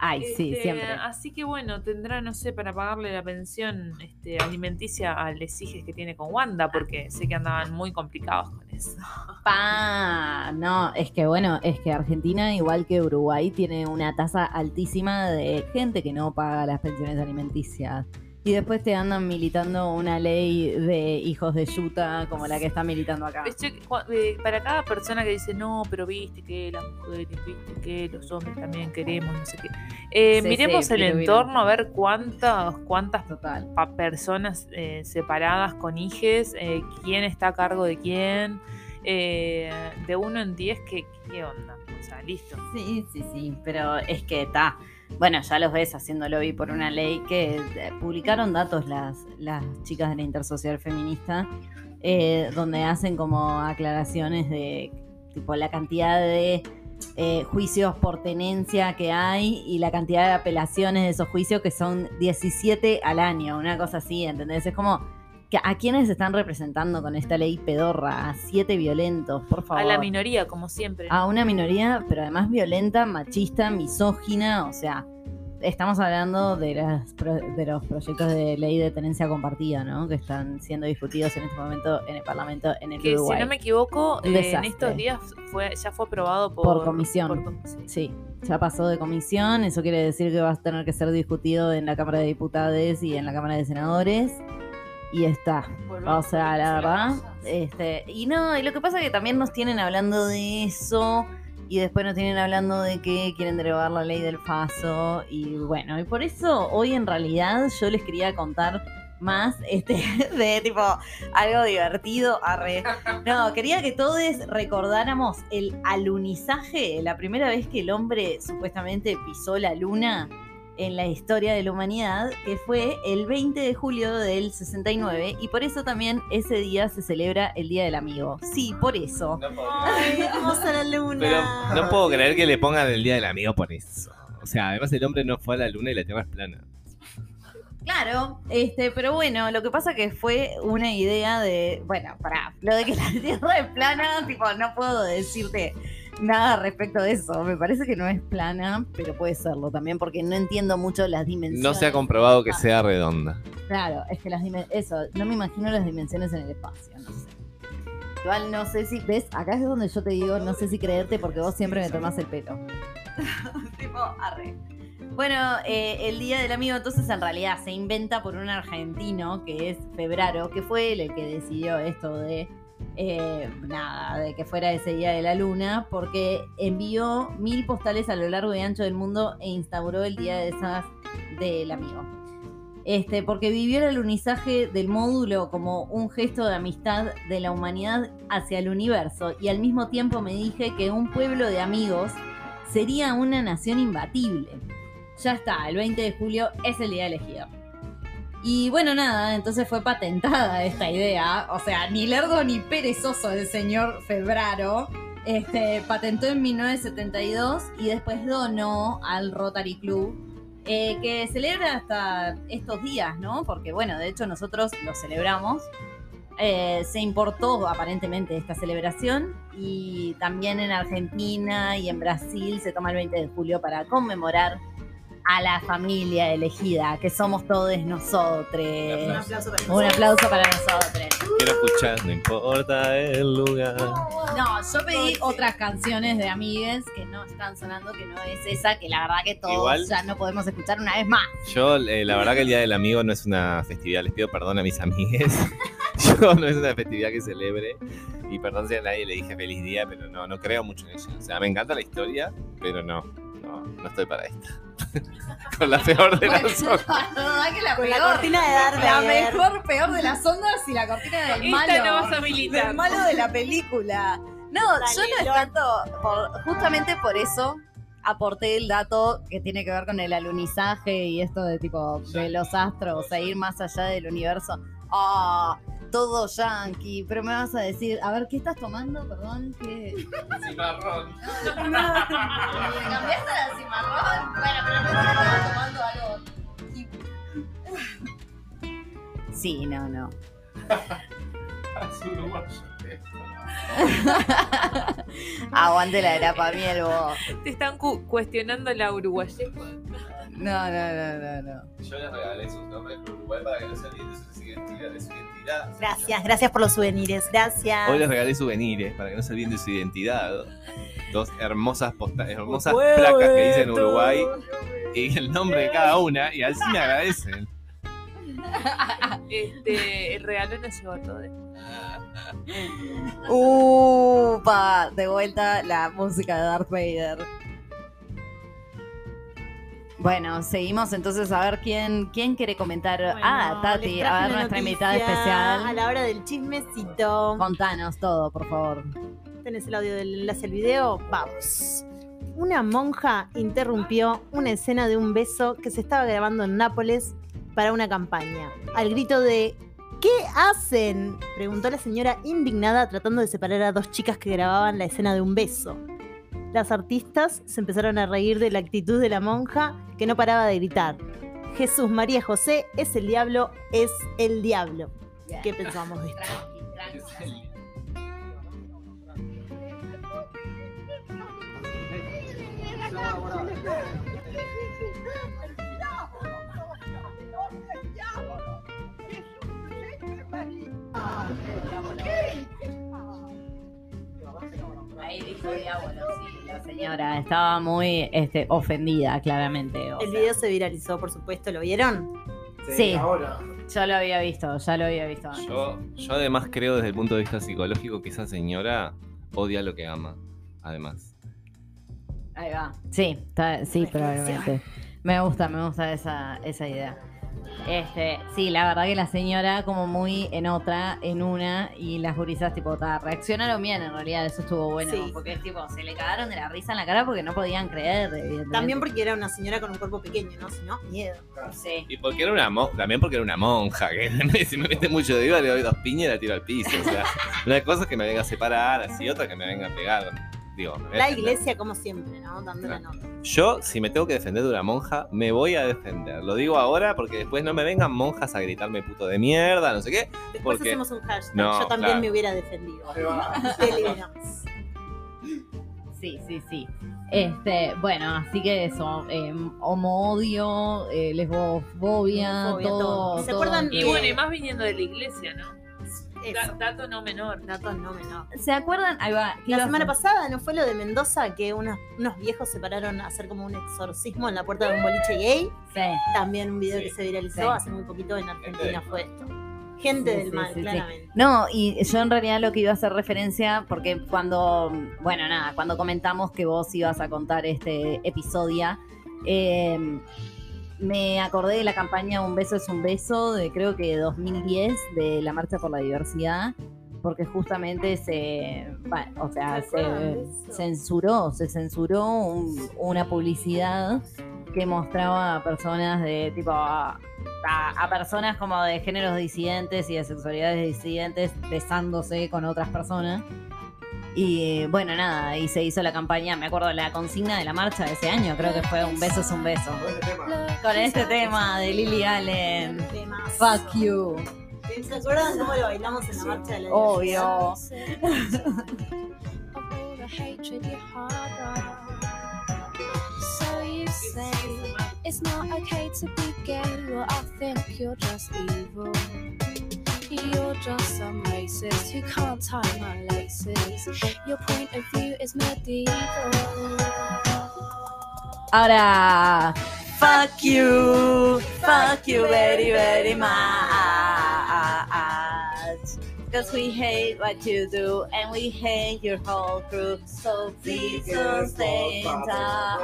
Ay, sí, Este, siempre. Así que bueno, tendrá, no sé, para pagarle la pensión este, alimenticia a les hijes que tiene con Wanda, porque sé que andaban muy complicados con eso. eso. Pa, no, es que bueno, es que Argentina, igual que Uruguay, tiene una tasa altísima de gente que no paga las pensiones alimenticias. Y después te andan militando una ley de hijos de yuta como la que está militando acá. Cua- eh, Para cada persona que dice, no, pero viste que las mujeres, viste que los hombres también queremos, no sé qué. Eh, Sí, miremos sí, el pero entorno a ver cuántas, cuántas Total. personas eh, separadas con hijes, eh, quién está a cargo de quién, eh, de uno en diez, ¿qué, ¿qué onda? O sea, listo. Sí, sí, sí, pero es que está. Bueno, ya los ves haciendo lobby por una ley que eh, publicaron datos las, las chicas de la Intersocial Feminista, eh, donde hacen como aclaraciones de tipo la cantidad de eh, juicios por tenencia que hay y la cantidad de apelaciones de esos juicios que son 17 al año, una cosa así, ¿entendés? Es como a quiénes están representando con esta ley pedorra, a siete violentos, por favor A la minoría, como siempre. a una minoría, pero además violenta, machista, misógina, o sea, estamos hablando de, las pro- de los proyectos de ley de tenencia compartida, ¿no? Que están siendo discutidos en este momento en el Parlamento en el que Uruguay. si no me equivoco, eh, en estos días fue, ya fue aprobado por, Por comisión. por com- sí. Sí, ya pasó de comisión, eso quiere decir que va a tener que ser discutido en la Cámara de Diputados y en la Cámara de Senadores. Y está. O sea, la verdad. Este, y no, y lo que pasa es que también nos tienen hablando de eso. Y después nos tienen hablando de que quieren derogar la ley del FASO. Y bueno, y por eso hoy en realidad yo les quería contar más este de tipo algo divertido. Arre. No, quería que todos recordáramos el alunizaje, la primera vez que el hombre supuestamente pisó la luna en la historia de la humanidad, que fue el 20 de julio del 69, y por eso también ese día se celebra el Día del Amigo. Sí, por eso. Ay, la luna. Pero no puedo creer que le pongan el día del amigo por eso. O sea, además el hombre no fue a la luna y la tierra es plana. Claro, este, pero bueno, lo que pasa que fue una idea de, bueno, para lo de que la Tierra es plana, tipo, no puedo decirte nada respecto de eso. Me parece que no es plana, pero puede serlo también, porque no entiendo mucho las dimensiones. No se ha comprobado que Ah. sea redonda. Claro, es que las dimensiones, eso, no me imagino las dimensiones en el espacio, no sé. Igual no sé si, ves, acá es donde yo te digo, no sé si creerte porque vos siempre me tomás el pelo. tipo, arre. Bueno, eh, el Día del Amigo entonces en realidad se inventa por un argentino que es Febraro, que fue él el que decidió esto de, eh, nada, de que fuera ese Día de la Luna, porque envió mil postales a lo largo y ancho del mundo e instauró el Día de esas del Amigo. Este, porque vivió el alunizaje del módulo como un gesto de amistad de la humanidad hacia el universo y al mismo tiempo me dije que un pueblo de amigos sería una nación imbatible. Ya está, el 20 de julio es el día elegido. Y bueno, nada, entonces fue patentada esta idea. O sea, ni lerdo ni perezoso el señor Febraro. Este, patentó en 1972 y después donó al Rotary Club, eh, que celebra hasta estos días, ¿no? Porque bueno, de hecho nosotros lo celebramos. Eh, se importó aparentemente esta celebración y también en Argentina y en Brasil se toma el 20 de julio para conmemorar a la familia elegida, que somos todos nosotros. Un aplauso para Un aplauso para nosotros. Quiero escuchar, no importa el lugar. No, yo pedí otras canciones de amigues que no están sonando, que no es esa, que la verdad que todos Igual- ya no podemos escuchar una vez más. Yo, eh, la verdad que el Día del Amigo no es una festividad, les pido perdón a mis amigues. Yo no es una festividad que celebre. Y perdón si a nadie le dije feliz día, pero no, no creo mucho en ella. O sea, me encanta la historia, pero no, no, no estoy para esta. Con la peor de las ondas. la verdad que la Con la cortina de Darth la mejor, peor de las ondas y la cortina del Esta malo. no vas a militar. Del malo de la película. No, yo no tanto, por- justamente por eso aporté el dato que tiene que ver con el alunizaje y esto de tipo de los astros, o sea, ir más allá del universo. Ah, todo yankee, pero me vas a decir, a ver, ¿qué estás tomando? Perdón, ¿qué? Cimarrón. ¿Me cambiaste a la cimarrón? Bueno, pero no estaba tomando algo. Sí, no, no. Aguante la grapa miel, vos. Te están cu- cuestionando la uruguayesa. No, no, no, no, no. Yo les regalé sus nombres por Uruguay para que no se olviden de su identidad. De su identidad. Gracias, gracias por los souvenirs. Gracias. Hoy les regalé souvenirs para que no se olviden de su identidad. Dos hermosas, posta- hermosas placas que dicen. Uruguay y el nombre de cada una. Y así me agradecen. Este, el regalo nos llegó todo. Upa, de vuelta la música de Darth Vader. Bueno, seguimos entonces a ver quién, quién quiere comentar. ah, Bueno, Tati, les a ver nuestra invitada especial. A la hora del chismecito. Contanos todo, por favor. ¿Tenés el audio del enlace al video? Vamos. Una monja interrumpió una escena de un beso que se estaba grabando en Nápoles para una campaña. Al grito de ¿Qué hacen? preguntó la señora indignada tratando de separar a dos chicas que grababan la escena de un beso. Las artistas se empezaron a reír de la actitud de la monja que no paraba de gritar. Jesús, María, José, es el diablo, es el diablo. ¿Qué pensamos de esto? Ahí dijo diablo, sí, la señora. Estaba muy este, ofendida, claramente. o El sea. video se viralizó, por supuesto, ¿lo vieron? Sí, yo lo había visto, ya lo había visto. antes. Yo, yo además creo desde el punto de vista psicológico que esa señora odia lo que ama. Además. Ahí va. Sí, está- sí, probablemente. Me gusta, me gusta esa, esa idea. Este, sí, la verdad que la señora como muy en otra, en una, y las gurisas tipo, ta, reaccionaron bien en realidad, eso estuvo bueno, Sí. porque es tipo, se le cagaron de la risa en la cara porque no podían creer, evidentemente. También porque era una señora con un cuerpo pequeño, ¿no? Si no, miedo. Sí. Y porque era una monja, también porque era una monja, que si me mete mucho de viva le doy dos piñas y la tiro al piso. O sea, una cosa es que me venga a separar, así otra que me venga a pegar. Digo, La defender. iglesia, como siempre, ¿no? Dando la nota. Yo, si me tengo que defender de una monja, me voy a defender. Lo digo ahora porque después no me vengan monjas a gritarme puto de mierda, no sé qué. Después Porque- hacemos un hashtag. No, Yo también claro. me hubiera defendido. Sí, sí, sí. Este, bueno, así que eso, eh, homo-odio, eh, lesbofobia, todo, todo. ¿Se todo acuerdan en- Y bueno, y más viniendo de la iglesia, ¿no? Da- dato no menor. Dato no menor. ¿Se acuerdan? Ahí va. ¿qué La semana pasada, ¿no fue lo de Mendoza? Que unos, unos viejos se pararon a hacer como un exorcismo en la puerta de un boliche gay. Sí. También un video Sí. que se viralizó Sí. hace muy poquito en Argentina fue esto. Gente Sí, del sí, mal, sí, sí. claramente. No, y yo en realidad lo que iba a hacer referencia, porque cuando, bueno, nada, cuando comentamos que vos ibas a contar este episodio, eh, me acordé de la campaña Un beso es un beso, de creo que 2010, de la Marcha por la Diversidad, porque justamente se, o sea, ¿Se censuró, se censuró un- una publicidad que mostraba a personas de tipo a, a personas como de géneros disidentes y de sexualidades disidentes besándose con otras personas. Y bueno, nada, y se hizo la campaña, me acuerdo la consigna de la marcha de ese año, creo que fue un beso es un beso. Con este tema de Lily Allen. Fuck you. ¿Se acuerdan cómo lo bailamos en la marcha de la Obvio. So you say it's not okay to be gay. Well, I think you're just evil. You're just some racist who can't tie my laces. Your point of view is medieval. Ahora, fuck you, fuck you very, very much. Cause we hate what you do and we hate your whole group. So please don't stay in touch.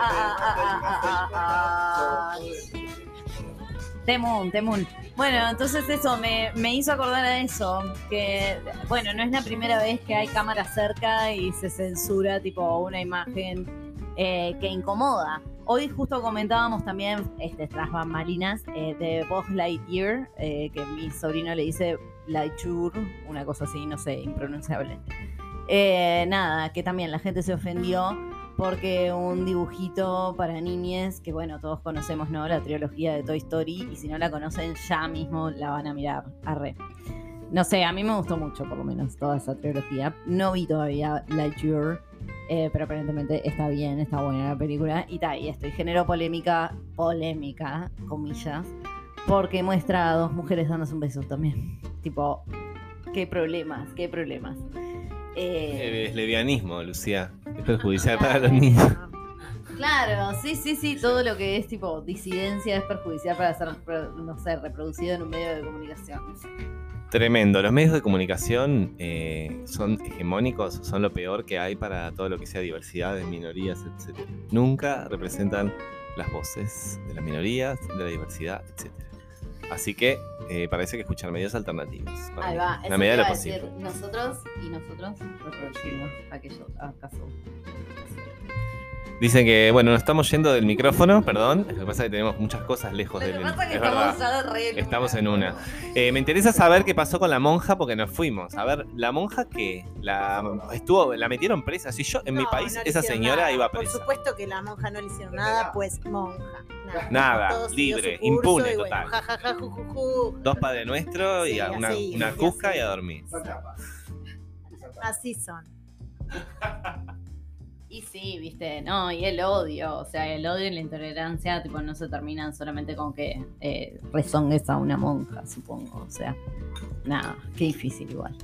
Temun, Temun. Bueno, entonces eso me, me hizo acordar a eso, que bueno, no es la primera vez que hay cámara cerca y se censura tipo una imagen eh, que incomoda. Hoy justo comentábamos también, este, tras bambalinas, eh, de Buzz Lightyear, eh, que mi sobrino le dice Lightyear, una cosa así, no sé, impronunciable. Eh, nada, que también la gente se ofendió porque un dibujito para niñes, que bueno, todos conocemos, ¿no? La trilogía de Toy Story, y si no la conocen, ya mismo la van a mirar. Arre. No sé, a mí me gustó mucho, por lo menos, toda esa trilogía. No vi todavía Lightyear, Eh, pero aparentemente está bien, está buena la película. Y tal, y esto, y generó polémica, polémica, comillas, porque muestra a dos mujeres dándose un beso también. Tipo, qué problemas, qué problemas. Eh, Es lesbianismo, Lucía. Es perjudicial para los niños. Claro, sí, sí, sí, todo lo que es tipo disidencia es perjudicial para ser, no sé, reproducido en un medio de comunicación. Tremendo. Los medios de comunicación eh, son hegemónicos, son lo peor que hay para todo lo que sea diversidad de minorías, etc. Nunca representan las voces de las minorías, de la diversidad, etc. Así que eh, parece que escuchar medios alternativos. para Ahí va, la medida de lo posible. Nosotros y nosotros reproducimos aquello, acaso. Dicen que, bueno, nos estamos yendo del micrófono, perdón. Lo que pasa es que tenemos muchas cosas lejos Lo del que pasa es estamos Estamos una. en una. Eh, me interesa saber qué pasó con la monja porque nos fuimos. A ver, la monja que la estuvo, la metieron presa. Si yo en mi país no esa señora nada. iba Por presa. supuesto que la monja no le hicieron nada, pues monja. Nada, Nada, libre, impune, y bueno, total. ja, ja, ja, ju, ju, ju. Dos padres nuestros y Sí, a una, así, una cusca así. y a dormir. Así son. Y sí, viste, no, y el odio, o sea, el odio y la intolerancia, tipo, no se terminan solamente con que eh, rezongues a una monja, supongo, o sea, nada, qué difícil igual.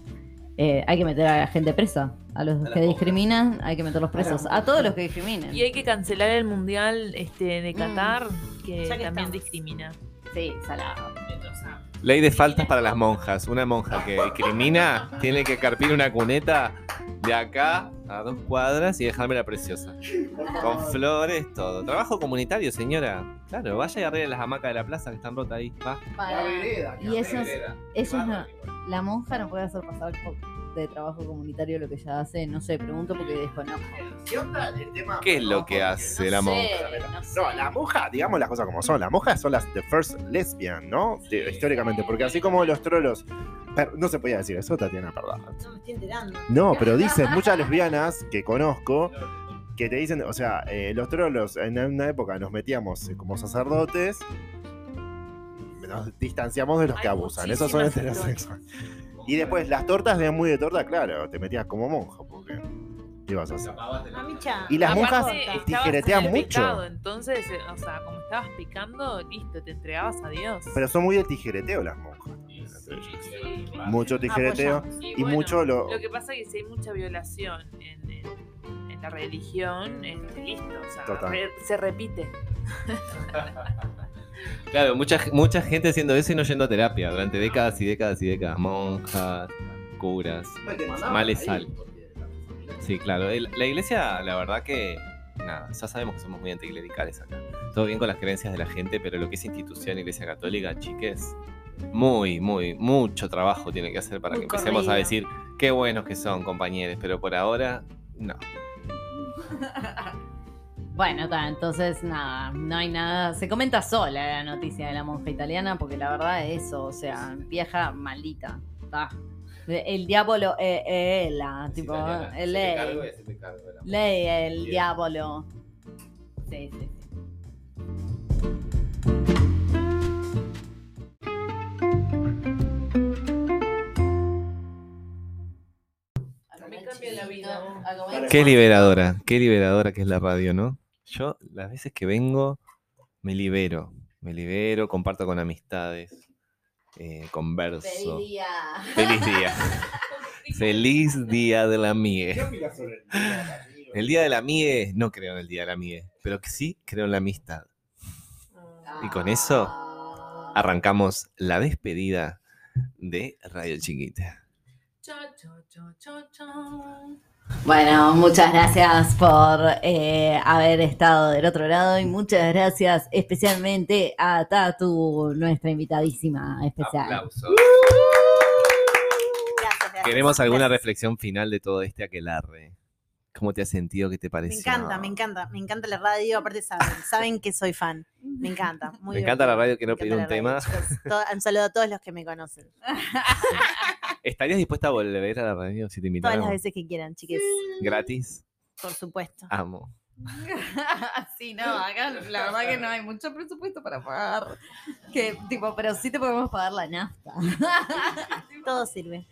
Eh, hay que meter a la gente presa, a los que discriminan, hay que meterlos presos, a todos los que discriminen. Y hay que cancelar el mundial este, de Qatar, que Ya que también estamos. discrimina. Sí, salado. Ley de faltas para las monjas. Una monja que discrimina tiene que carpir una cuneta de acá a dos cuadras y dejarme la preciosa. Con flores, todo. Trabajo comunitario, señora. Claro, vaya y arregle las hamacas de la plaza que están rotas ahí. Va. Para- y ellos, ellos no, la monja no puede hacer pasar por- de trabajo comunitario lo que ella hace, no sé, pregunto porque desconozco. ¿Qué onda el tema? ¿Qué es lo que hace la monja? No, la monja, digamos las cosas como son. Las monjas son las the first lesbian, ¿no? Históricamente, porque así como los trolos. no se podía decir eso, Tatiana, perdón. No me estoy enterando. No, pero dicen muchas lesbianas que conozco que te dicen, o sea, eh, los trolos en una época nos metíamos eh, como sacerdotes, nos distanciamos de los que abusan. Esos son heterosexuales. Y después, las tortas de muy de torta, claro, te metías como monja, porque. ¿Qué ibas a hacer? Y las monjas tijeretean mucho. pecado, entonces, eh, o sea, como estabas pecando, listo, te entregabas a Dios. Pero son muy de tijereteo las monjas. Mucho tijereteo. Apoyamos. y mucho lo- Lo que pasa es que si hay mucha violación en, en- en la religión, este, listo, o sea, re- se repite. Claro, mucha, mucha gente haciendo eso y no yendo a terapia durante décadas y décadas y décadas. Monjas, curas, males sal. Sí, claro. La iglesia, la verdad que. Nada, ya sabemos que somos muy anticlericales acá. Todo bien con las creencias de la gente, pero lo que es institución, iglesia católica, chiques, muy, muy, mucho trabajo tiene que hacer para Muy que empecemos a decir qué buenos que son, compañeros, pero por ahora, no. Bueno, ta, entonces nada, no hay nada. Se comenta sola la noticia de la monja italiana porque la verdad es eso, o sea, vieja maldita. ta. El diablo es ella, tipo, el ley. Ley, el diablo. Sí, sí, sí. Me cambia la vida. Qué liberadora, qué liberadora que es la radio, ¿no? Yo, las veces que vengo, me libero. Me libero, comparto con amistades, eh, converso. Feliz día. Feliz día. Feliz día de la MIE. El día de la MIE, no creo en el día de la MIE, pero que sí creo en la amistad. Y con eso arrancamos la despedida de Radio Chiquita. Chao, chao, chao, chao, chao. Bueno, muchas gracias por eh, haber estado del otro lado y muchas gracias especialmente a Tatu, nuestra invitadísima especial. Aplausos. Gracias, gracias. Queremos alguna Gracias. reflexión final de todo este aquelarre. ¿Cómo te has sentido? ¿Qué te Me pareció? encanta, me encanta, me encanta la radio, aparte saben, saben que soy fan. Me encanta. Muy Me encanta la radio, quiero Me pedir un tema. radio, chicos. To- Un saludo a todos los que me conocen. ¿Estarías dispuesta a volver a la radio si te Todas invitaran? las veces que quieran, chiques. ¿Gratis? Por supuesto. Amo. sí, no, acá la verdad que no hay mucho presupuesto para pagar. Que, tipo, pero sí te podemos pagar la nafta. Todo sirve.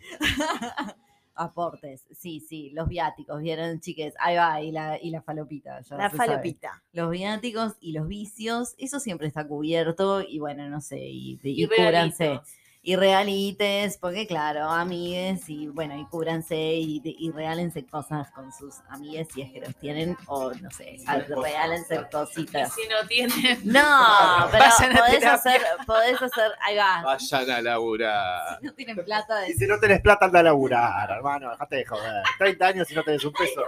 Aportes, sí, sí, los viáticos, vieron, chiques, ahí va, y la, y la falopita. ya La sabe. falopita. Los viáticos y los vicios, eso siempre está cubierto, y bueno, no sé, y, y, Y cúbranse. Y regalites, porque claro, amigues, y bueno, y cúbranse y, y regálense cosas con sus amigues si es que los tienen, o no sé, regálense Y cositas. si no tienen. No, pero podés hacer, podés hacer, ahí va. Vayan a laburar. Si no tienen plata, Y si no tenés plata, anda a laburar, hermano. Dejate de joder. 30 años y no tenés un peso.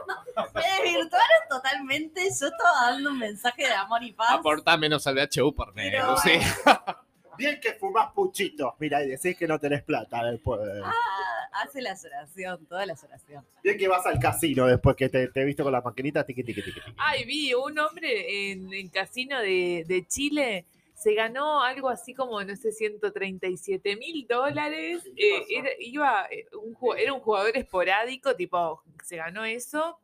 Me desvirtuaron totalmente. Yo estaba dando un mensaje de amor y paz. Aporta menos al VHU por menos, sí. Bien que fumás puchitos. Mira, y decís que no tenés plata después. Ah, hace la oración, toda la oración. Bien que vas al casino después que te, te viste con la maquinita. Tiqui, tiqui, tiqui, tiqui. Ay, vi un hombre en, en casino de, de Chile. Se ganó algo así como, no sé, 137 mil dólares. Eh, era, iba, eh, un, era un jugador esporádico, tipo, se ganó eso.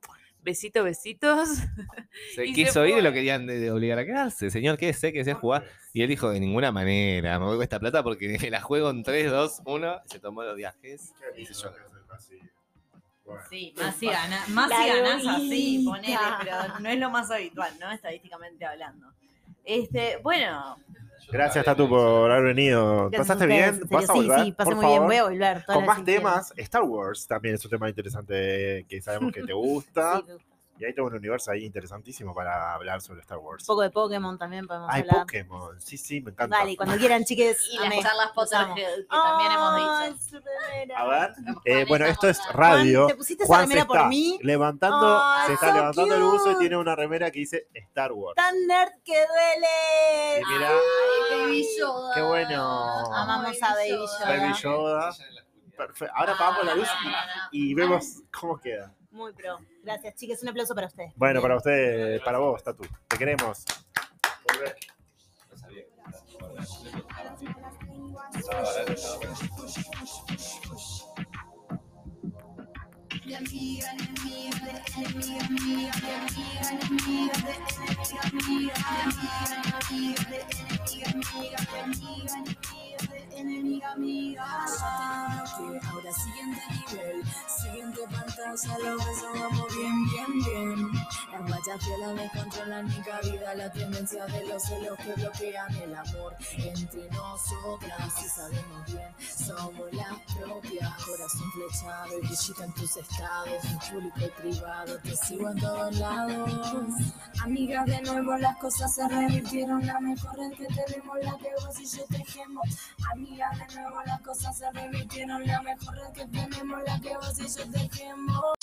Besitos, besitos. Se Y se quiso ir y lo querían de, de obligar a quedarse. Señor, ¿qué sé que sé jugar? Y él dijo, de ninguna manera, me voy con esta plata porque la juego en 3, 2, 1. Se tomó los viajes. y se. Sí, más si, gana, más si ganás así, ponele, pero no es lo más habitual, ¿no? Estadísticamente hablando. Este, bueno, Gracias, Tatu, por haber venido. Gracias a ¿Pasaste bien? ¿Vas a sí, volver? sí, pasé Por muy bien. Voy a volver. Con más temas, Star Wars también es un tema interesante que sabemos que te gusta. Sí, me gusta. Y hay todo un universo ahí interesantísimo para hablar sobre Star Wars. Un poco de Pokémon también podemos Hay hablar. Pokémon, sí, sí, me encanta. Dale, cuando quieran, chiques. y las charlas Potter que, que también hemos Ay, dicho. remera. A ver, eh, bueno, esto es radio. Juan, ¿te pusiste esa Juan se remera por está mí? levantando, Ay, se está so levantando el buzo y tiene una remera que dice Star Wars. Tan nerd que duele. Y mira, Ay, Baby Yoda. qué bueno. Amamos a Baby Yoda. Baby Yoda. Perfecto. Ahora apagamos la luz y, y vemos cómo queda. Muy pro. Gracias, chicas. Un aplauso para ustedes. Bueno, para usted, para vos, Tatu. Te queremos. Ahora siguiente nivel, siguiente pantalla, lo resolvamos bien, bien, bien. Las guachas fielas descontrolan mi cabida, la tendencia de los celos que bloquean el amor entre nosotras. Y sabemos bien, somos las propias. Corazón flechado y brillito en tus estados, en público y privado, te sigo en todos lados. Amigas, de nuevo las cosas se revirtieron, la mejor red que tenemos, la que vos y yo tejemos. Amigas, de nuevo las cosas se revirtieron, la mejor red que tenemos, la que vos y yo tejemos.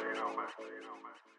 Barcelona.